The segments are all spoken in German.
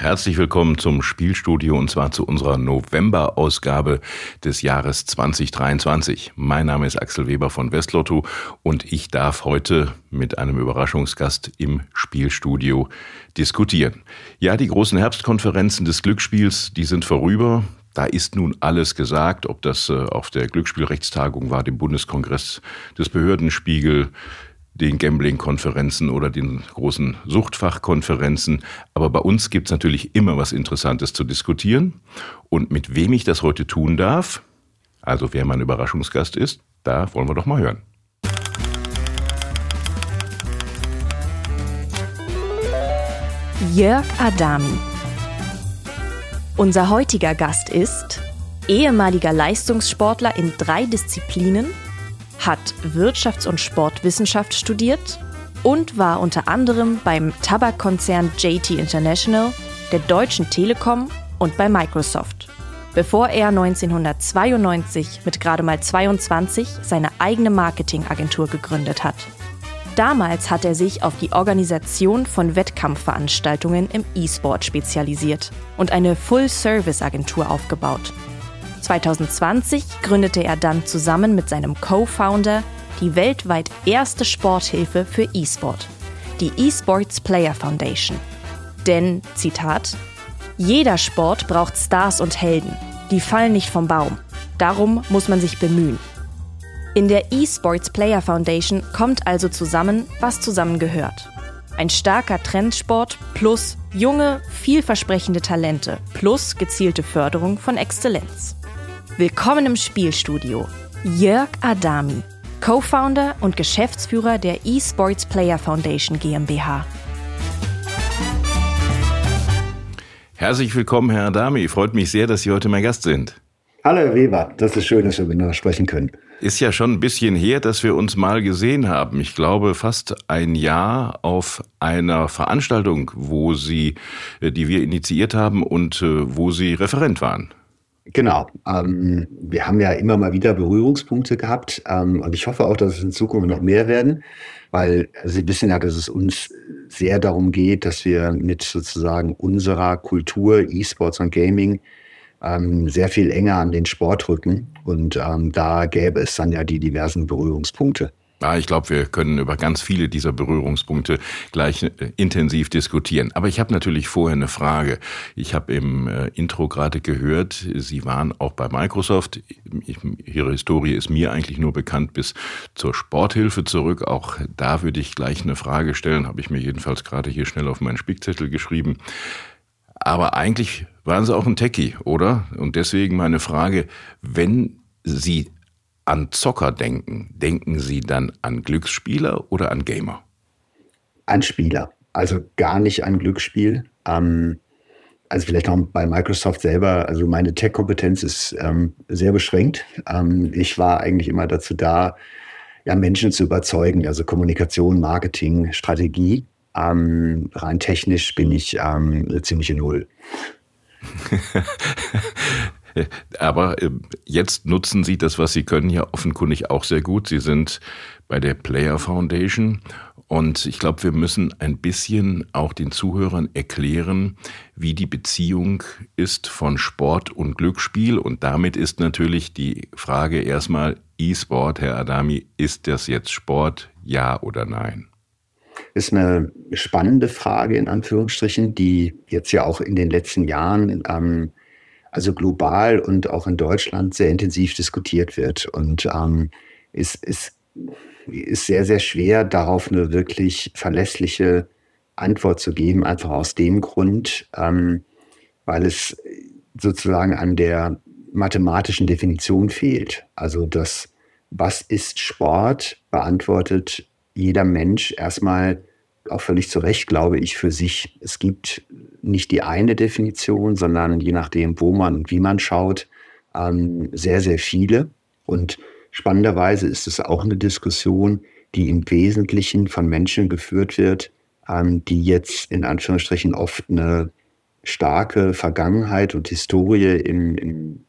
Herzlich willkommen zum Spielstudio und zwar zu unserer November-Ausgabe des Jahres 2023. Mein Name ist Axel Weber von Westlotto und ich darf heute mit einem Überraschungsgast im Spielstudio diskutieren. Ja, die großen Herbstkonferenzen des Glücksspiels, die sind vorüber. Da ist nun alles gesagt, ob das äh, auf der Glücksspielrechtstagung war, dem Bundeskongress des Behördenspiegel, den Gambling-Konferenzen oder den großen Suchtfachkonferenzen. Aber bei uns gibt es natürlich immer was Interessantes zu diskutieren. Und mit wem ich das heute tun darf, also wer mein Überraschungsgast ist, da wollen wir doch mal hören. Jörg Adami. Unser heutiger Gast ist ehemaliger Leistungssportler in drei Disziplinen hat Wirtschafts- und Sportwissenschaft studiert und war unter anderem beim Tabakkonzern JT International, der Deutschen Telekom und bei Microsoft, bevor er 1992 mit gerade mal 22 seine eigene Marketingagentur gegründet hat. Damals hat er sich auf die Organisation von Wettkampfveranstaltungen im E-Sport spezialisiert und eine Full-Service-Agentur aufgebaut. 2020 gründete er dann zusammen mit seinem Co-Founder die weltweit erste Sporthilfe für E-Sport, die eSports Player Foundation. Denn, Zitat, jeder Sport braucht Stars und Helden, die fallen nicht vom Baum. Darum muss man sich bemühen. In der eSports Player Foundation kommt also zusammen, was zusammengehört. Ein starker Trendsport plus junge, vielversprechende Talente plus gezielte Förderung von Exzellenz. Willkommen im Spielstudio. Jörg Adami, Co-Founder und Geschäftsführer der eSports Player Foundation GmbH. Herzlich willkommen, Herr Adami. Freut mich sehr, dass Sie heute mein Gast sind. Hallo, Herr Weber. Das ist schön, dass wir miteinander sprechen können. Ist ja schon ein bisschen her, dass wir uns mal gesehen haben. Ich glaube, fast ein Jahr auf einer Veranstaltung, wo Sie, äh, die wir initiiert haben und äh, wo Sie Referent waren. Genau. Ähm, wir haben ja immer mal wieder Berührungspunkte gehabt ähm, und ich hoffe auch, dass es in Zukunft noch mehr werden, weil Sie wissen ja, dass es uns sehr darum geht, dass wir mit sozusagen unserer Kultur, E-Sports und Gaming ähm, sehr viel enger an den Sport rücken und ähm, da gäbe es dann ja die diversen Berührungspunkte. Ja, ich glaube, wir können über ganz viele dieser Berührungspunkte gleich äh, intensiv diskutieren. Aber ich habe natürlich vorher eine Frage. Ich habe im äh, Intro gerade gehört, Sie waren auch bei Microsoft. Ihre Historie ist mir eigentlich nur bekannt bis zur Sporthilfe zurück. Auch da würde ich gleich eine Frage stellen, habe ich mir jedenfalls gerade hier schnell auf meinen Spickzettel geschrieben. Aber eigentlich waren Sie auch ein Techie, oder? Und deswegen meine Frage, wenn Sie an Zocker denken, denken Sie dann an Glücksspieler oder an Gamer? An Spieler, also gar nicht an Glücksspiel. Ähm, also vielleicht noch bei Microsoft selber, also meine Tech-Kompetenz ist ähm, sehr beschränkt. Ähm, ich war eigentlich immer dazu da, ja, Menschen zu überzeugen, also Kommunikation, Marketing, Strategie. Ähm, rein technisch bin ich ähm, ziemlich in Null. Aber äh, jetzt nutzen Sie das, was Sie können, ja offenkundig auch sehr gut. Sie sind bei der Player Foundation und ich glaube, wir müssen ein bisschen auch den Zuhörern erklären, wie die Beziehung ist von Sport und Glücksspiel. Und damit ist natürlich die Frage erstmal E-Sport, Herr Adami, ist das jetzt Sport, ja oder nein? Ist eine spannende Frage in Anführungsstrichen, die jetzt ja auch in den letzten Jahren ähm, also global und auch in Deutschland sehr intensiv diskutiert wird. Und ähm, ist, ist, ist sehr, sehr schwer, darauf eine wirklich verlässliche Antwort zu geben, einfach aus dem Grund, ähm, weil es sozusagen an der mathematischen Definition fehlt. Also das, was ist Sport, beantwortet jeder Mensch erstmal auch völlig zu Recht, glaube ich, für sich. Es gibt nicht die eine Definition, sondern je nachdem, wo man und wie man schaut, ähm, sehr, sehr viele. Und spannenderweise ist es auch eine Diskussion, die im Wesentlichen von Menschen geführt wird, ähm, die jetzt in Anführungsstrichen oft eine starke Vergangenheit und Historie im, im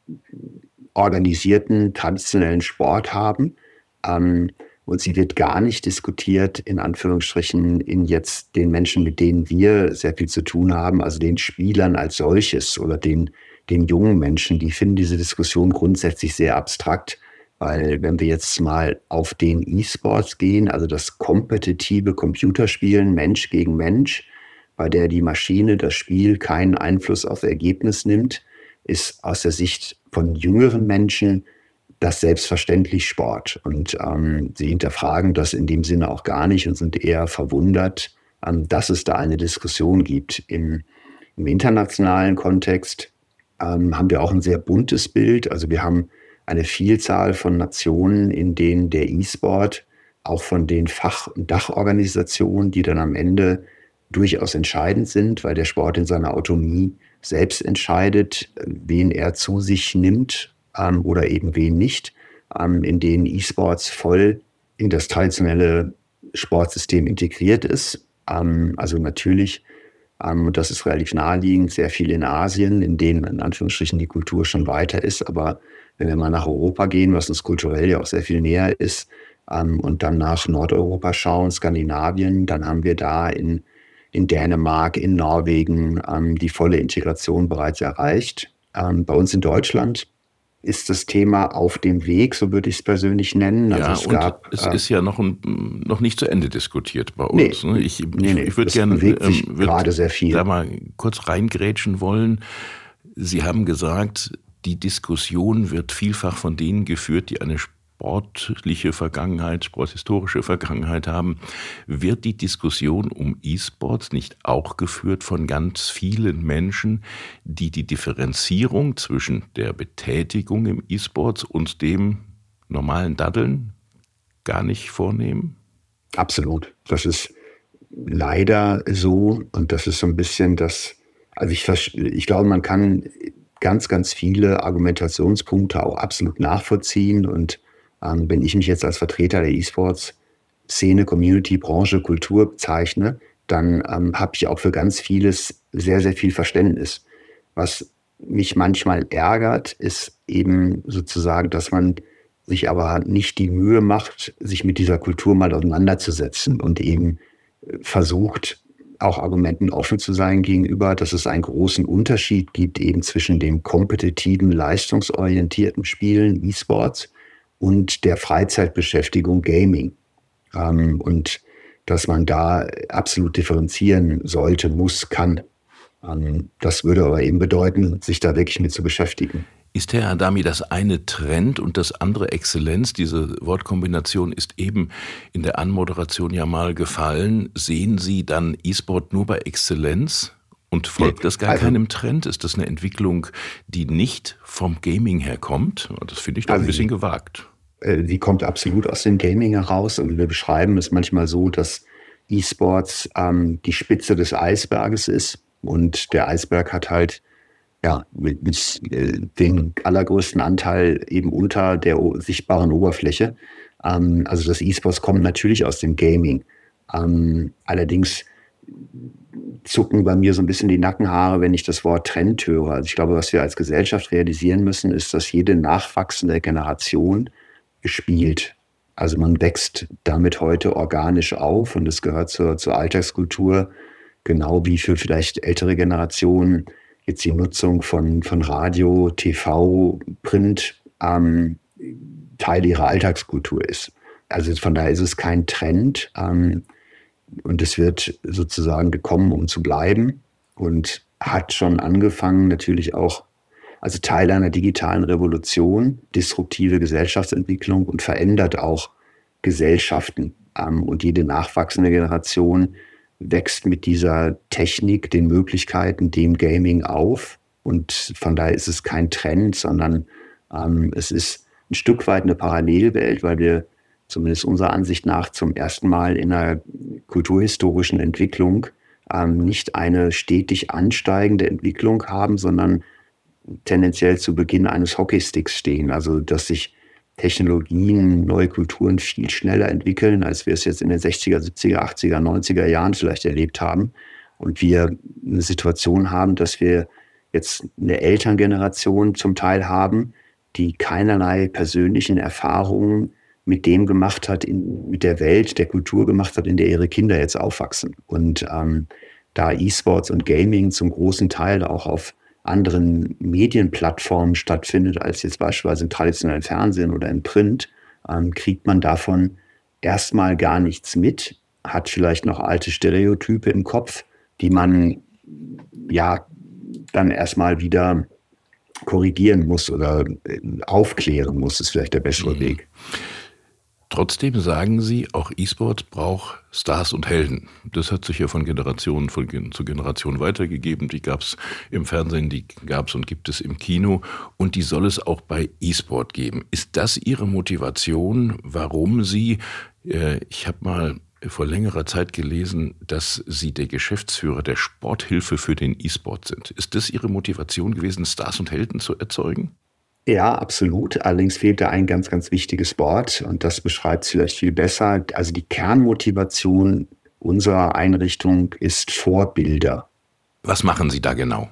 organisierten, traditionellen Sport haben. Ähm, und sie wird gar nicht diskutiert, in Anführungsstrichen, in jetzt den Menschen, mit denen wir sehr viel zu tun haben, also den Spielern als solches oder den, den jungen Menschen. Die finden diese Diskussion grundsätzlich sehr abstrakt, weil wenn wir jetzt mal auf den E-Sports gehen, also das kompetitive Computerspielen Mensch gegen Mensch, bei der die Maschine, das Spiel keinen Einfluss auf Ergebnis nimmt, ist aus der Sicht von jüngeren Menschen das selbstverständlich Sport. Und ähm, sie hinterfragen das in dem Sinne auch gar nicht und sind eher verwundert, ähm, dass es da eine Diskussion gibt. Im, im internationalen Kontext ähm, haben wir auch ein sehr buntes Bild. Also wir haben eine Vielzahl von Nationen, in denen der E-Sport auch von den Fach- und Dachorganisationen, die dann am Ende durchaus entscheidend sind, weil der Sport in seiner Autonomie selbst entscheidet, wen er zu sich nimmt ähm, oder eben wen nicht, ähm, in denen E-Sports voll in das traditionelle Sportsystem integriert ist. Ähm, also natürlich, ähm, das ist relativ naheliegend, sehr viel in Asien, in denen in Anführungsstrichen die Kultur schon weiter ist. Aber wenn wir mal nach Europa gehen, was uns kulturell ja auch sehr viel näher ist, ähm, und dann nach Nordeuropa schauen, Skandinavien, dann haben wir da in in Dänemark, in Norwegen ähm, die volle Integration bereits erreicht. Ähm, bei uns in Deutschland ist das Thema auf dem Weg, so würde ich es persönlich nennen. Also ja, es, gab, es äh, ist ja noch, ein, noch nicht zu Ende diskutiert bei uns. Nee, ne? Ich, nee, nee, ich würde gerne ähm, gerade sehr viel. da mal kurz reingrätschen wollen. Sie haben gesagt, die Diskussion wird vielfach von denen geführt, die eine sportliche Vergangenheit, sporthistorische Vergangenheit haben, wird die Diskussion um E-Sports nicht auch geführt von ganz vielen Menschen, die die Differenzierung zwischen der Betätigung im E-Sports und dem normalen Daddeln gar nicht vornehmen? Absolut. Das ist leider so und das ist so ein bisschen das, also ich, ich glaube, man kann ganz, ganz viele Argumentationspunkte auch absolut nachvollziehen und ähm, wenn ich mich jetzt als Vertreter der E-Sports Szene, Community, Branche, Kultur bezeichne, dann ähm, habe ich auch für ganz vieles sehr, sehr viel Verständnis. Was mich manchmal ärgert, ist eben sozusagen, dass man sich aber nicht die Mühe macht, sich mit dieser Kultur mal auseinanderzusetzen und eben äh, versucht, auch Argumenten offen zu sein gegenüber, dass es einen großen Unterschied gibt eben zwischen dem kompetitiven, leistungsorientierten Spielen, E-Sports, und der Freizeitbeschäftigung Gaming. Ähm, und dass man da absolut differenzieren sollte, muss, kann. Ähm, das würde aber eben bedeuten, sich da wirklich mit zu beschäftigen. Ist Herr Adami das eine Trend und das andere Exzellenz? Diese Wortkombination ist eben in der Anmoderation ja mal gefallen. Sehen Sie dann E-Sport nur bei Exzellenz? Und folgt das gar also, keinem Trend? Ist das eine Entwicklung, die nicht vom Gaming herkommt? Das finde ich doch also ein bisschen gewagt. Äh, die kommt absolut aus dem Gaming heraus. Und wir beschreiben es manchmal so, dass E-Sports ähm, die Spitze des Eisberges ist. Und der Eisberg hat halt ja, mit, mit äh, den allergrößten Anteil eben unter der sichtbaren Oberfläche. Ähm, also das E-Sports kommt natürlich aus dem Gaming. Ähm, allerdings zucken bei mir so ein bisschen die Nackenhaare, wenn ich das Wort Trend höre. Also ich glaube, was wir als Gesellschaft realisieren müssen, ist, dass jede nachwachsende Generation gespielt. Also man wächst damit heute organisch auf und es gehört zur, zur Alltagskultur, genau wie für vielleicht ältere Generationen jetzt die Nutzung von, von Radio, TV, Print ähm, Teil ihrer Alltagskultur ist. Also von daher ist es kein Trend ähm, und es wird sozusagen gekommen, um zu bleiben und hat schon angefangen, natürlich auch also Teil einer digitalen Revolution, disruptive Gesellschaftsentwicklung und verändert auch Gesellschaften. Ähm, und jede nachwachsende Generation wächst mit dieser Technik, den Möglichkeiten, dem Gaming auf. Und von daher ist es kein Trend, sondern ähm, es ist ein Stück weit eine Parallelwelt, weil wir zumindest unserer Ansicht nach, zum ersten Mal in einer kulturhistorischen Entwicklung ähm, nicht eine stetig ansteigende Entwicklung haben, sondern tendenziell zu Beginn eines Hockeysticks stehen. Also dass sich Technologien, neue Kulturen viel schneller entwickeln, als wir es jetzt in den 60er, 70er, 80er, 90er Jahren vielleicht erlebt haben. Und wir eine Situation haben, dass wir jetzt eine Elterngeneration zum Teil haben, die keinerlei persönlichen Erfahrungen mit dem gemacht hat, in, mit der Welt, der Kultur gemacht hat, in der ihre Kinder jetzt aufwachsen. Und ähm, da E-Sports und Gaming zum großen Teil auch auf anderen Medienplattformen stattfindet, als jetzt beispielsweise im traditionellen Fernsehen oder im Print, ähm, kriegt man davon erstmal gar nichts mit, hat vielleicht noch alte Stereotype im Kopf, die man ja dann erstmal wieder korrigieren muss oder äh, aufklären muss, ist vielleicht der bessere mhm. Weg. Trotzdem sagen Sie, auch E-Sport braucht Stars und Helden. Das hat sich ja von Generation von, zu Generation weitergegeben. Die gab es im Fernsehen, die gab es und gibt es im Kino und die soll es auch bei E-Sport geben. Ist das Ihre Motivation, warum Sie, äh, ich habe mal vor längerer Zeit gelesen, dass Sie der Geschäftsführer der Sporthilfe für den E-Sport sind. Ist das Ihre Motivation gewesen, Stars und Helden zu erzeugen? Ja, absolut. Allerdings fehlt da ein ganz, ganz wichtiges Wort und das beschreibt es vielleicht viel besser. Also die Kernmotivation unserer Einrichtung ist Vorbilder. Was machen Sie da genau?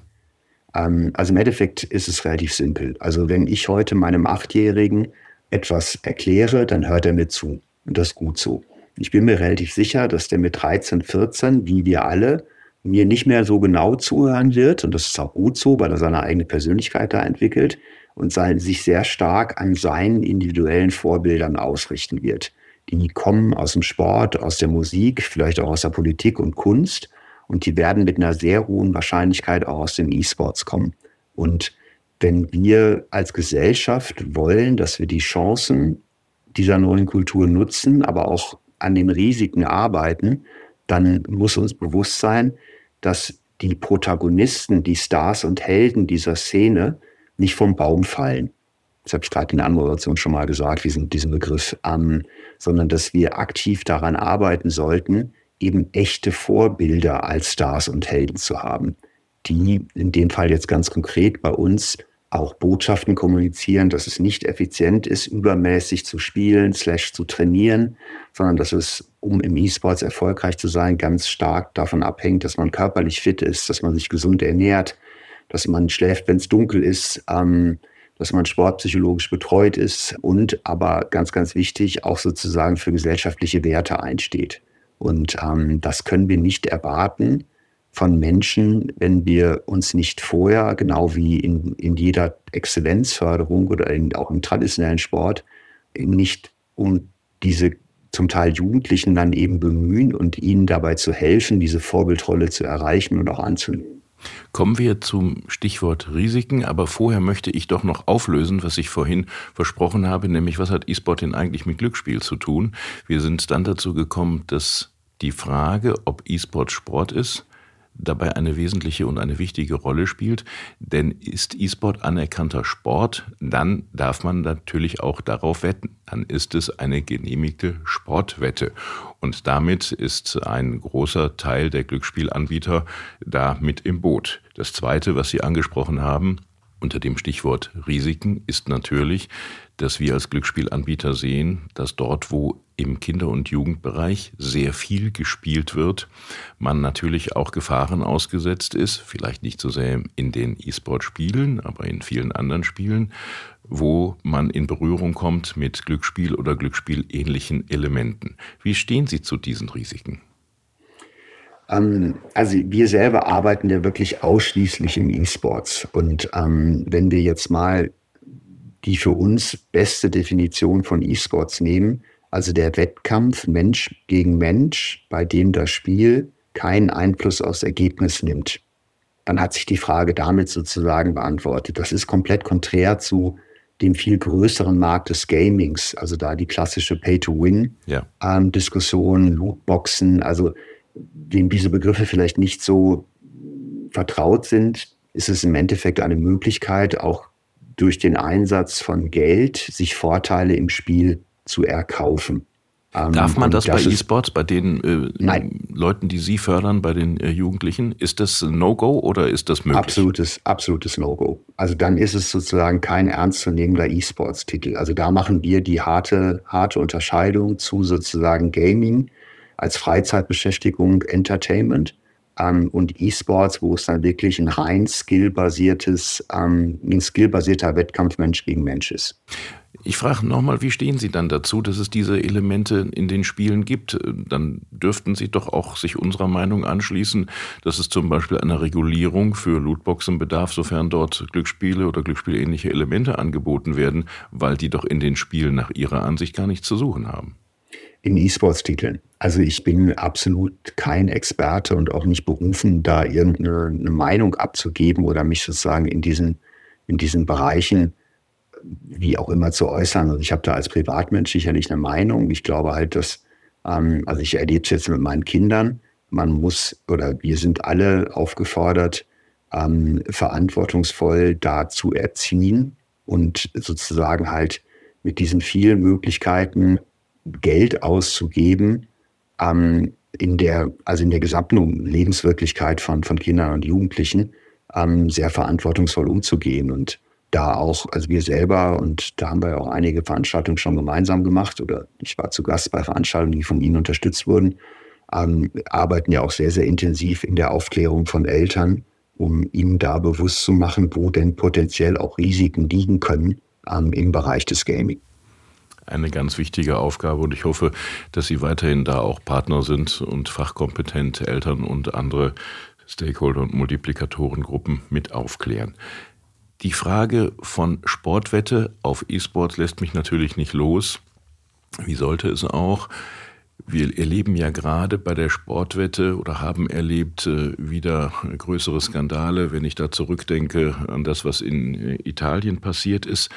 Ähm, also im Endeffekt ist es relativ simpel. Also wenn ich heute meinem Achtjährigen etwas erkläre, dann hört er mir zu. Und das ist gut so. Ich bin mir relativ sicher, dass der mit 13, 14, wie wir alle, mir nicht mehr so genau zuhören wird. Und das ist auch gut so, weil er seine eigene Persönlichkeit da entwickelt und sein, sich sehr stark an seinen individuellen Vorbildern ausrichten wird. Die kommen aus dem Sport, aus der Musik, vielleicht auch aus der Politik und Kunst. Und die werden mit einer sehr hohen Wahrscheinlichkeit auch aus den E-Sports kommen. Und wenn wir als Gesellschaft wollen, dass wir die Chancen dieser neuen Kultur nutzen, aber auch an den Risiken arbeiten, dann muss uns bewusst sein, dass die Protagonisten, die Stars und Helden dieser Szene nicht vom Baum fallen. Das habe ich gerade in der Anmoderation schon mal gesagt, diesen, diesen Begriff, ähm, sondern dass wir aktiv daran arbeiten sollten, eben echte Vorbilder als Stars und Helden zu haben, die in dem Fall jetzt ganz konkret bei uns auch Botschaften kommunizieren, dass es nicht effizient ist, übermäßig zu spielen, slash zu trainieren, sondern dass es, um im E-Sports erfolgreich zu sein, ganz stark davon abhängt, dass man körperlich fit ist, dass man sich gesund ernährt, dass man schläft, wenn es dunkel ist, ähm, dass man sportpsychologisch betreut ist und aber ganz, ganz wichtig, auch sozusagen für gesellschaftliche Werte einsteht. Und ähm, das können wir nicht erwarten von Menschen, wenn wir uns nicht vorher, genau wie in, in jeder Exzellenzförderung oder in, auch im traditionellen Sport, nicht um diese zum Teil Jugendlichen dann eben bemühen und ihnen dabei zu helfen, diese Vorbildrolle zu erreichen und auch anzunehmen. Kommen wir zum Stichwort Risiken, aber vorher möchte ich doch noch auflösen, was ich vorhin versprochen habe, nämlich was hat E-Sport denn eigentlich mit Glücksspiel zu tun? Wir sind dann dazu gekommen, dass die Frage, ob E-Sport Sport ist, dabei eine wesentliche und eine wichtige Rolle spielt. Denn ist E-Sport anerkannter Sport, dann darf man natürlich auch darauf wetten. Dann ist es eine genehmigte Sportwette. Und damit ist ein großer Teil der Glücksspielanbieter da mit im Boot. Das Zweite, was Sie angesprochen haben, unter dem Stichwort Risiken ist natürlich, dass wir als Glücksspielanbieter sehen, dass dort, wo im Kinder- und Jugendbereich sehr viel gespielt wird, man natürlich auch Gefahren ausgesetzt ist, vielleicht nicht so sehr in den E-Sport-Spielen, aber in vielen anderen Spielen, wo man in Berührung kommt mit Glücksspiel oder Glücksspielähnlichen Elementen. Wie stehen Sie zu diesen Risiken? Ähm, also wir selber arbeiten ja wirklich ausschließlich im E-Sports. Und ähm, wenn wir jetzt mal die für uns beste Definition von E-Sports nehmen, also der Wettkampf Mensch gegen Mensch, bei dem das Spiel keinen Einfluss aufs Ergebnis nimmt, dann hat sich die Frage damit sozusagen beantwortet. Das ist komplett konträr zu dem viel größeren Markt des Gamings, also da die klassische Pay-to-Win-Diskussion, ja. ähm, Lootboxen, also dem diese Begriffe vielleicht nicht so vertraut sind, ist es im Endeffekt eine Möglichkeit, auch durch den Einsatz von Geld sich Vorteile im Spiel zu erkaufen. Ähm, Darf man das, das bei E-Sports, bei den äh, Leuten, die Sie fördern, bei den äh, Jugendlichen? Ist das ein No-Go oder ist das möglich? Absolutes, absolutes No-Go. Also dann ist es sozusagen kein ernstzunehmender E-Sports-Titel. Also da machen wir die harte, harte Unterscheidung zu sozusagen Gaming als Freizeitbeschäftigung, Entertainment ähm, und E-Sports, wo es dann wirklich ein rein skillbasiertes, ähm, ein skillbasierter Wettkampf Mensch gegen Mensch ist. Ich frage nochmal, wie stehen Sie dann dazu, dass es diese Elemente in den Spielen gibt? Dann dürften Sie doch auch sich unserer Meinung anschließen, dass es zum Beispiel einer Regulierung für Lootboxen bedarf, sofern dort Glücksspiele oder Glücksspielähnliche Elemente angeboten werden, weil die doch in den Spielen nach Ihrer Ansicht gar nichts zu suchen haben. In E-Sports-Titeln. Also ich bin absolut kein Experte und auch nicht berufen, da irgendeine Meinung abzugeben oder mich sozusagen in diesen, in diesen Bereichen wie auch immer zu äußern. Also ich habe da als Privatmensch sicherlich eine Meinung. Ich glaube halt, dass, ähm, also ich erlebe es jetzt mit meinen Kindern, man muss oder wir sind alle aufgefordert, ähm, verantwortungsvoll da zu erziehen und sozusagen halt mit diesen vielen Möglichkeiten Geld auszugeben, ähm, in der, also in der gesamten Lebenswirklichkeit von, von Kindern und Jugendlichen ähm, sehr verantwortungsvoll umzugehen. Und da auch, also wir selber, und da haben wir auch einige Veranstaltungen schon gemeinsam gemacht, oder ich war zu Gast bei Veranstaltungen, die von Ihnen unterstützt wurden, ähm, arbeiten ja auch sehr, sehr intensiv in der Aufklärung von Eltern, um ihnen da bewusst zu machen, wo denn potenziell auch Risiken liegen können ähm, im Bereich des Gaming eine ganz wichtige Aufgabe und ich hoffe, dass Sie weiterhin da auch Partner sind und fachkompetent Eltern und andere Stakeholder und Multiplikatorengruppen mit aufklären. Die Frage von Sportwette auf E-Sports lässt mich natürlich nicht los. Wie sollte es auch? Wir erleben ja gerade bei der Sportwette oder haben erlebt äh, wieder größere Skandale, wenn ich da zurückdenke an das, was in äh, Italien passiert ist.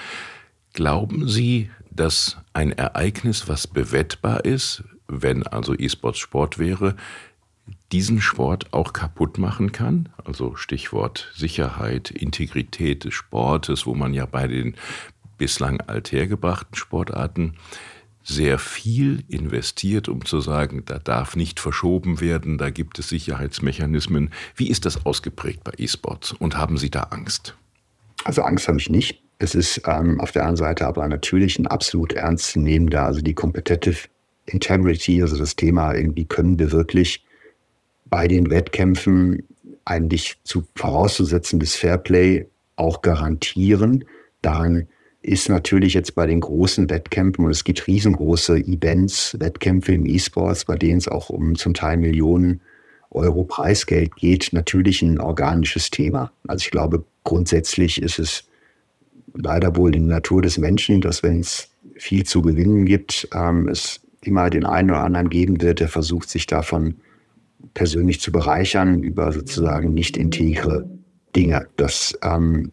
Glauben Sie, dass ein Ereignis, was bewettbar ist, wenn also E-Sports Sport wäre, diesen Sport auch kaputt machen kann. Also Stichwort Sicherheit, Integrität des Sportes, wo man ja bei den bislang althergebrachten Sportarten sehr viel investiert, um zu sagen, da darf nicht verschoben werden, da gibt es Sicherheitsmechanismen. Wie ist das ausgeprägt bei E-Sports und haben Sie da Angst? Also Angst habe ich nicht. Es ist ähm, auf der anderen Seite aber natürlich ein absolut ernstzunehmender, also die Competitive Integrity, also das Thema, irgendwie können wir wirklich bei den Wettkämpfen eigentlich zu vorauszusetzendes Fairplay auch garantieren. Daran ist natürlich jetzt bei den großen Wettkämpfen, und es gibt riesengroße Events, Wettkämpfe im E-Sports, bei denen es auch um zum Teil Millionen Euro Preisgeld geht, natürlich ein organisches Thema. Also ich glaube, grundsätzlich ist es leider wohl in der Natur des Menschen, dass wenn es viel zu gewinnen gibt, ähm, es immer den einen oder anderen geben wird, der versucht, sich davon persönlich zu bereichern über sozusagen nicht integre Dinge. Das ähm,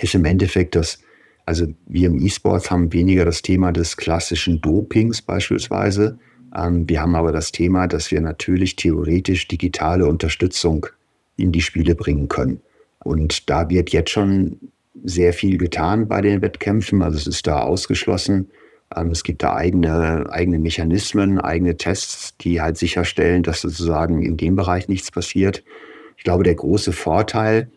ist im Endeffekt das, also wir im E-Sports haben weniger das Thema des klassischen Dopings beispielsweise. Ähm, wir haben aber das Thema, dass wir natürlich theoretisch digitale Unterstützung in die Spiele bringen können. Und da wird jetzt schon sehr viel getan bei den Wettkämpfen. Also es ist da ausgeschlossen, ähm, es gibt da eigene, eigene Mechanismen, eigene Tests, die halt sicherstellen, dass sozusagen in dem Bereich nichts passiert. Ich glaube, der große Vorteil,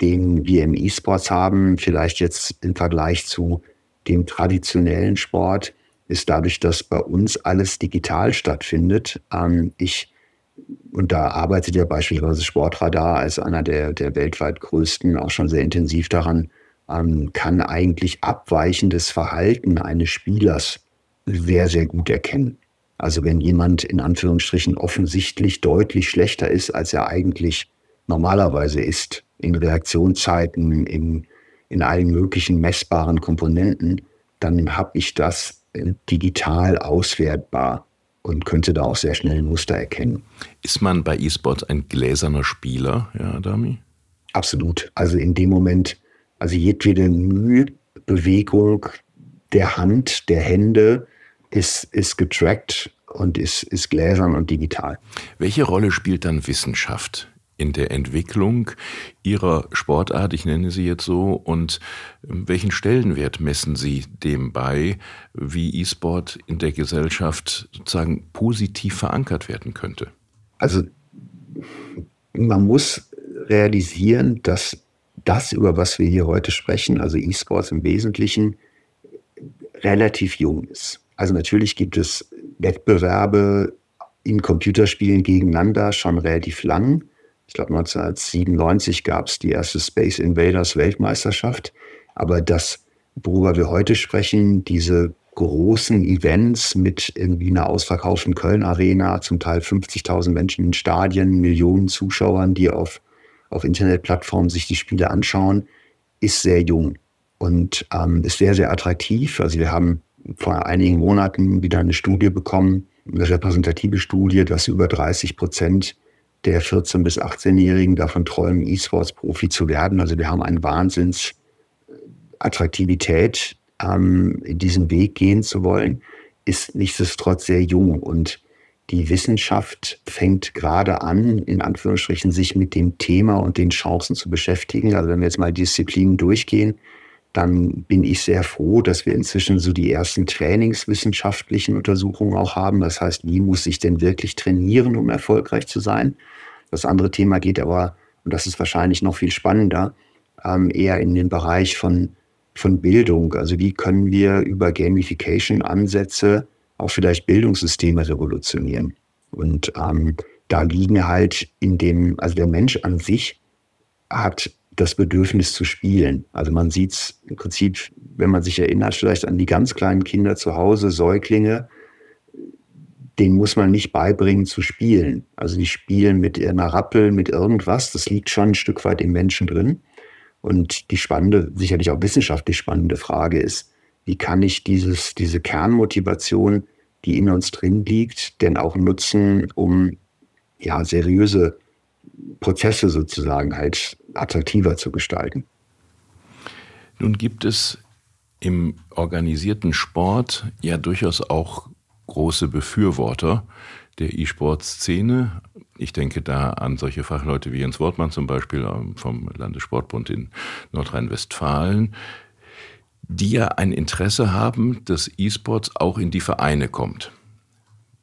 den wir im E-Sports haben, vielleicht jetzt im Vergleich zu dem traditionellen Sport, ist dadurch, dass bei uns alles digital stattfindet. Ähm, ich und da arbeitet ja beispielsweise Sportradar als einer der, der weltweit größten auch schon sehr intensiv daran, ähm, kann eigentlich abweichendes Verhalten eines Spielers sehr, sehr gut erkennen. Also wenn jemand in Anführungsstrichen offensichtlich deutlich schlechter ist, als er eigentlich normalerweise ist, in Reaktionszeiten, in, in allen möglichen messbaren Komponenten, dann habe ich das digital auswertbar und könnte da auch sehr schnell ein Muster erkennen. Ist man bei E-Sports ein gläserner Spieler, ja, Dami? Absolut. Also in dem Moment, also jedwede Mühebewegung der Hand, der Hände ist, ist getrackt und ist, ist gläsern und digital. Welche Rolle spielt dann Wissenschaft in der Entwicklung Ihrer Sportart, ich nenne sie jetzt so, und welchen Stellenwert messen Sie dem bei, wie E-Sport in der Gesellschaft sozusagen positiv verankert werden könnte? Also man muss realisieren, dass das, über was wir hier heute sprechen, also E-Sports im Wesentlichen, relativ jung ist. Also natürlich gibt es Wettbewerbe in Computerspielen gegeneinander schon relativ lang. Ich glaube, 1997 gab es die erste Space Invaders Weltmeisterschaft. Aber das, worüber wir heute sprechen, diese großen Events mit irgendwie einer ausverkauften Köln-Arena, zum Teil 50.000 Menschen in Stadien, Millionen Zuschauern, die auf, auf Internetplattformen sich die Spiele anschauen, ist sehr jung und ähm, ist sehr, sehr attraktiv. Also wir haben vor einigen Monaten wieder eine Studie bekommen, eine repräsentative Studie, dass über 30 Prozent der 14- bis 18-Jährigen davon träumen, E-Sports-Profi zu werden. Also wir haben eine Wahnsinnsattraktivität, ähm, diesen Weg gehen zu wollen, ist nichtsdestotrotz sehr jung. Und die Wissenschaft fängt gerade an, in Anführungsstrichen, sich mit dem Thema und den Chancen zu beschäftigen. Also wenn wir jetzt mal Disziplinen durchgehen, dann bin ich sehr froh, dass wir inzwischen so die ersten trainingswissenschaftlichen Untersuchungen auch haben. Das heißt, wie muss ich denn wirklich trainieren, um erfolgreich zu sein? Das andere Thema geht aber, und das ist wahrscheinlich noch viel spannender, ähm, eher in den Bereich von, von Bildung. Also wie können wir über Gamification-Ansätze auch vielleicht Bildungssysteme revolutionieren? Und ähm, da liegen halt in dem, also der Mensch an sich hat das Bedürfnis zu spielen. Also man sieht es im Prinzip, wenn man sich erinnert, vielleicht an die ganz kleinen Kinder zu Hause, Säuglinge, denen muss man nicht beibringen zu spielen. Also die spielen mit einer Rappel, mit irgendwas. Das liegt schon ein Stück weit im Menschen drin. Und die spannende, sicherlich auch wissenschaftlich spannende Frage ist, wie kann ich dieses, diese Kernmotivation, die in uns drin liegt, denn auch nutzen, um ja, seriöse Prozesse sozusagen halt attraktiver zu gestalten. Nun gibt es im organisierten Sport ja durchaus auch große Befürworter der E-Sport-Szene. Ich denke da an solche Fachleute wie Jens Wortmann zum Beispiel ähm, vom Landessportbund in Nordrhein-Westfalen, die ja ein Interesse haben, dass E-Sports auch in die Vereine kommt.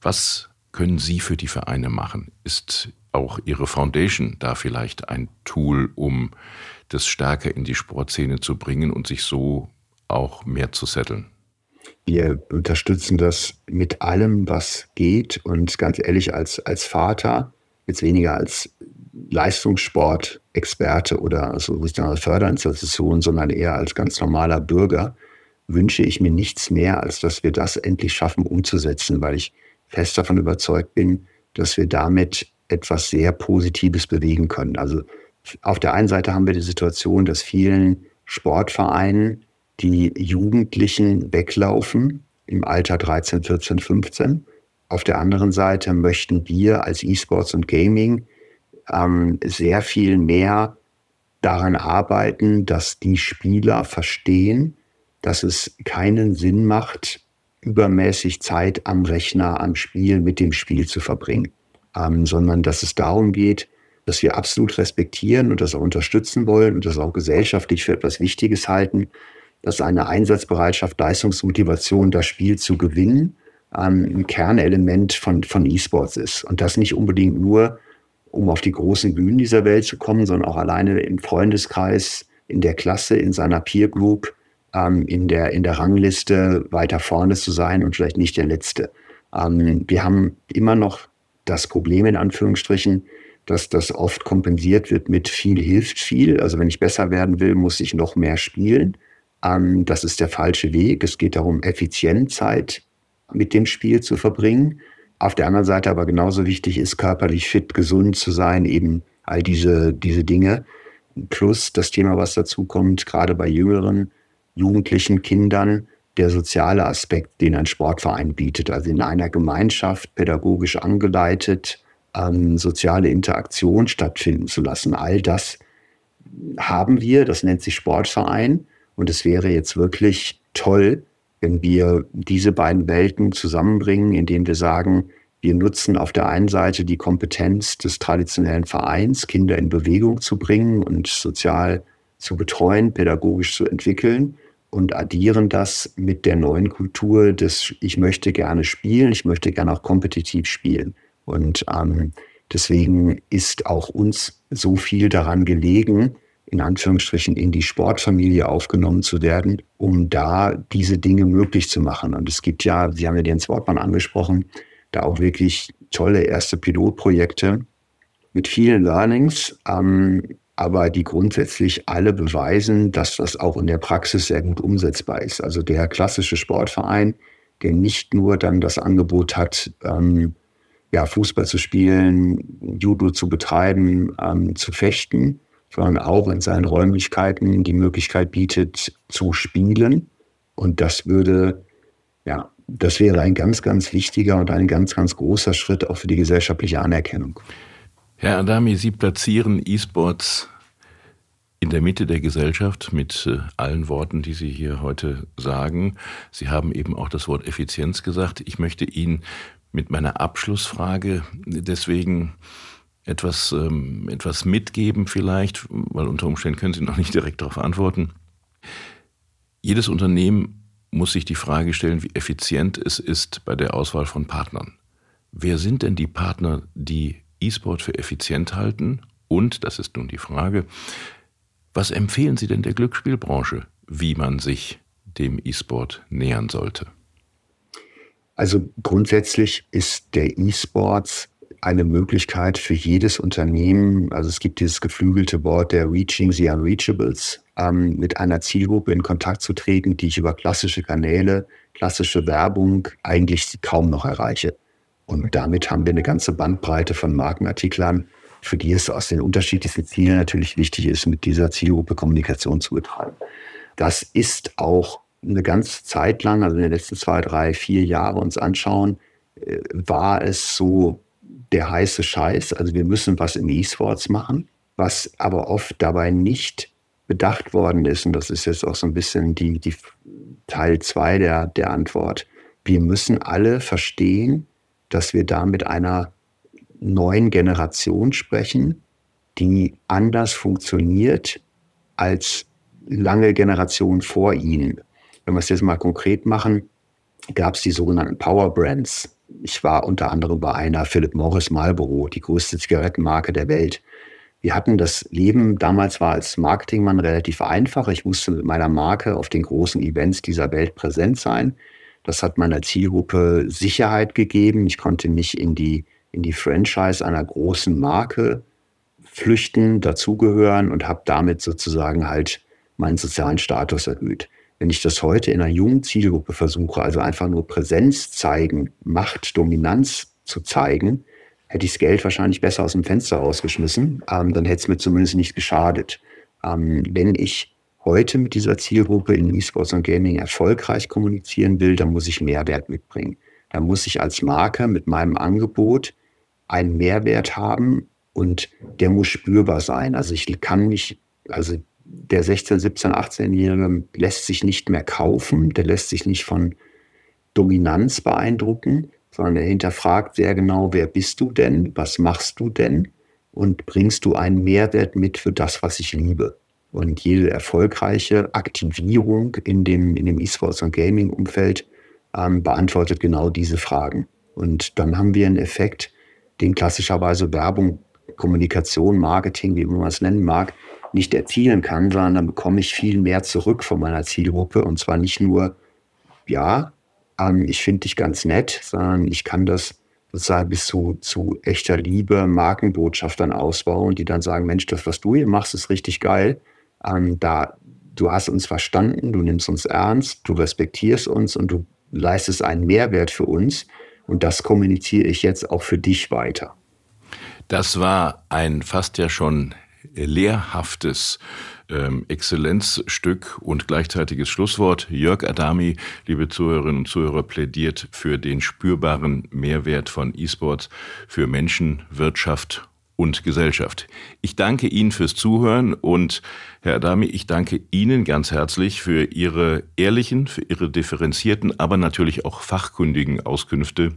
Was können Sie für die Vereine machen? Ist auch Ihre Foundation da vielleicht ein Tool, um das stärker in die Sportszene zu bringen und sich so auch mehr zu setteln? Wir unterstützen das mit allem, was geht. Und ganz ehrlich, als, als Vater, jetzt weniger als Leistungssport-Experte oder also regionale Förderinstitution, sondern eher als ganz normaler Bürger, wünsche ich mir nichts mehr, als dass wir das endlich schaffen umzusetzen, weil ich fest davon überzeugt bin, dass wir damit etwas sehr Positives bewegen können. Also auf der einen Seite haben wir die Situation, dass vielen Sportvereinen die Jugendlichen weglaufen im Alter 13, 14, 15. Auf der anderen Seite möchten wir als E-Sports und Gaming ähm, sehr viel mehr daran arbeiten, dass die Spieler verstehen, dass es keinen Sinn macht, übermäßig Zeit am Rechner, am Spiel, mit dem Spiel zu verbringen ähm, sondern dass es darum geht, dass wir absolut respektieren und das auch unterstützen wollen und das auch gesellschaftlich für etwas Wichtiges halten, dass eine Einsatzbereitschaft, Leistungsmotivation, das Spiel zu gewinnen, ähm, ein Kernelement von, von E-Sports ist. Und das nicht unbedingt nur, um auf die großen Bühnen dieser Welt zu kommen, sondern auch alleine im Freundeskreis, in der Klasse, in seiner Peer Group, ähm, in, der, in der Rangliste weiter vorne zu sein und vielleicht nicht der Letzte. Ähm, wir haben immer noch das Problem in Anführungsstrichen, dass das oft kompensiert wird mit viel hilft viel. Also wenn ich besser werden will, muss ich noch mehr spielen. Ähm, das ist der falsche Weg. Es geht darum, effizient Zeit mit dem Spiel zu verbringen. Auf der anderen Seite aber genauso wichtig ist, körperlich fit, gesund zu sein, eben all diese, diese Dinge. Plus das Thema, was dazu kommt, gerade bei jüngeren, jugendlichen Kindern, der soziale Aspekt, den ein Sportverein bietet. Also in einer Gemeinschaft pädagogisch angeleitet, ähm, soziale Interaktion stattfinden zu lassen. All das haben wir, das nennt sich Sportverein. Und es wäre jetzt wirklich toll, wenn wir diese beiden Welten zusammenbringen, indem wir sagen, Wir nutzen auf der einen Seite die Kompetenz des traditionellen Vereins, Kinder in Bewegung zu bringen und sozial zu betreuen, pädagogisch zu entwickeln und addieren das mit der neuen Kultur des Ich möchte gerne spielen, ich möchte gerne auch kompetitiv spielen. Und ähm, deswegen ist auch uns so viel daran gelegen, in Anführungsstrichen in die Sportfamilie aufgenommen zu werden, um da diese Dinge möglich zu machen. Und es gibt ja, Sie haben ja Jens Wortmann angesprochen, da auch wirklich tolle erste Pilotprojekte mit vielen Learnings, ähm, aber die grundsätzlich alle beweisen, dass das auch in der Praxis sehr gut umsetzbar ist. Also der klassische Sportverein, der nicht nur dann das Angebot hat, ähm, ja, Fußball zu spielen, Judo zu betreiben, ähm, zu fechten, sondern auch in seinen Räumlichkeiten die Möglichkeit bietet, zu spielen. Und das würde, ja, das wäre ein ganz, ganz wichtiger und ein ganz, ganz großer Schritt auch für die gesellschaftliche Anerkennung. Herr Adami, Sie platzieren E-Sports in der Mitte der Gesellschaft mit äh, allen Worten, die Sie hier heute sagen. Sie haben eben auch das Wort Effizienz gesagt. Ich möchte Ihnen mit meiner Abschlussfrage deswegen etwas, ähm, etwas mitgeben vielleicht, weil unter Umständen können Sie noch nicht direkt darauf antworten. Jedes Unternehmen muss sich die Frage stellen, wie effizient es ist bei der Auswahl von Partnern. Wer sind denn die Partner, die E-Sport für effizient halten? Und, das ist nun die Frage, was empfehlen Sie denn der Glücksspielbranche, wie man sich dem E-Sport nähern sollte? Also grundsätzlich ist der E-Sports eine Möglichkeit für jedes Unternehmen, also es gibt dieses geflügelte Wort der Reaching the Unreachables, ähm, mit einer Zielgruppe in Kontakt zu treten, die ich über klassische Kanäle, klassische Werbung eigentlich kaum noch erreiche. Und damit haben wir eine ganze Bandbreite von Markenartiklern, für die es aus den unterschiedlichsten Zielen natürlich wichtig ist, mit dieser Zielgruppe Kommunikation zu betreiben. Das ist auch eine ganze Zeit lang, also in den letzten zwei, drei, vier Jahre uns anschauen, äh, war es so der heiße Scheiß. Also wir müssen was im E-Sports machen, was aber oft dabei nicht bedacht worden ist. Und das ist jetzt auch so ein bisschen die, die Teil zwei der, der Antwort. Wir müssen alle verstehen, dass wir da mit einer neuen Generation sprechen, die anders funktioniert als lange Generationen vor ihnen. Wenn wir es jetzt mal konkret machen, gab es die sogenannten Power Brands. Ich war unter anderem bei einer Philip Morris Marlboro, die größte Zigarettenmarke der Welt. Wir hatten das Leben damals war als Marketingmann relativ einfach. Ich musste mit meiner Marke auf den großen Events dieser Welt präsent sein. Das hat meiner Zielgruppe Sicherheit gegeben. Ich konnte mich in die, in die Franchise einer großen Marke flüchten, dazugehören und habe damit sozusagen halt meinen sozialen Status erhöht. Wenn ich das heute in einer jungen Zielgruppe versuche, also einfach nur Präsenz zeigen, Macht, Dominanz zu zeigen, hätte ich das Geld wahrscheinlich besser aus dem Fenster rausgeschmissen. Ähm, dann hätte es mir zumindest nicht geschadet. Ähm, wenn ich heute mit dieser Zielgruppe in E-Sports und Gaming erfolgreich kommunizieren will, dann muss ich Mehrwert mitbringen. Dann muss ich als Marke mit meinem Angebot einen Mehrwert haben und der muss spürbar sein. Also ich kann mich, also der 16, 17, 18-Jährige lässt sich nicht mehr kaufen, der lässt sich nicht von Dominanz beeindrucken, sondern er hinterfragt sehr genau, wer bist du denn, was machst du denn und bringst du einen Mehrwert mit für das, was ich liebe. Und jede erfolgreiche Aktivierung in dem, in dem E-Sports- und Gaming-Umfeld ähm, beantwortet genau diese Fragen. Und dann haben wir einen Effekt, den klassischerweise Werbung, Kommunikation, Marketing, wie man es nennen mag, nicht erzielen kann, sondern dann bekomme ich viel mehr zurück von meiner Zielgruppe. Und zwar nicht nur, ja, ähm, ich finde dich ganz nett, sondern ich kann das sozusagen bis zu, zu echter Liebe, Markenbotschaftern ausbauen, die dann sagen, Mensch, das, was du hier machst, ist richtig geil. Ähm, da, du hast uns verstanden, du nimmst uns ernst, du respektierst uns und du leistest einen Mehrwert für uns. Und das kommuniziere ich jetzt auch für dich weiter. Das war ein fast ja schon lehrhaftes ähm, Exzellenzstück und gleichzeitiges Schlusswort. Jörg Adami, liebe Zuhörerinnen und Zuhörer, plädiert für den spürbaren Mehrwert von E-Sports für Menschen, Wirtschaft und Gesellschaft. Ich danke Ihnen fürs Zuhören und Herr Adami, ich danke Ihnen ganz herzlich für Ihre ehrlichen, für Ihre differenzierten, aber natürlich auch fachkundigen Auskünfte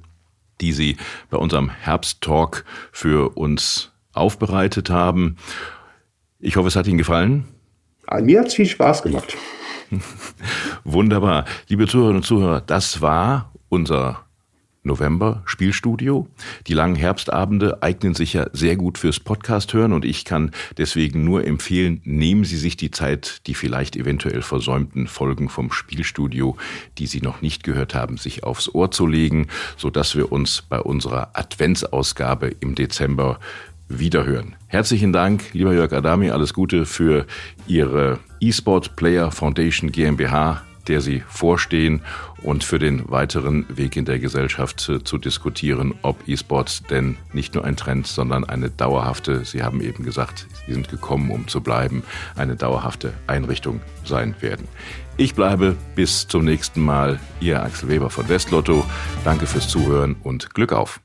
die Sie bei unserem Herbsttalk für uns aufbereitet haben. Ich hoffe, es hat Ihnen gefallen. Mir hat es viel Spaß gemacht. Wunderbar. Liebe Zuhörerinnen und Zuhörer, das war unser November Spielstudio. Die langen Herbstabende eignen sich ja sehr gut fürs Podcast hören und ich kann deswegen nur empfehlen, nehmen Sie sich die Zeit, die vielleicht eventuell versäumten Folgen vom Spielstudio, die Sie noch nicht gehört haben, sich aufs Ohr zu legen, so dass wir uns bei unserer Adventsausgabe im Dezember wiederhören. Herzlichen Dank, lieber Jörg Adami, alles Gute für Ihre eSport Player Foundation GmbH der Sie vorstehen und für den weiteren Weg in der Gesellschaft äh, zu diskutieren, ob E-Sports denn nicht nur ein Trend, sondern eine dauerhafte, Sie haben eben gesagt, Sie sind gekommen, um zu bleiben, eine dauerhafte Einrichtung sein werden. Ich bleibe bis zum nächsten Mal. Ihr Axel Weber von Westlotto. Danke fürs Zuhören und Glück auf.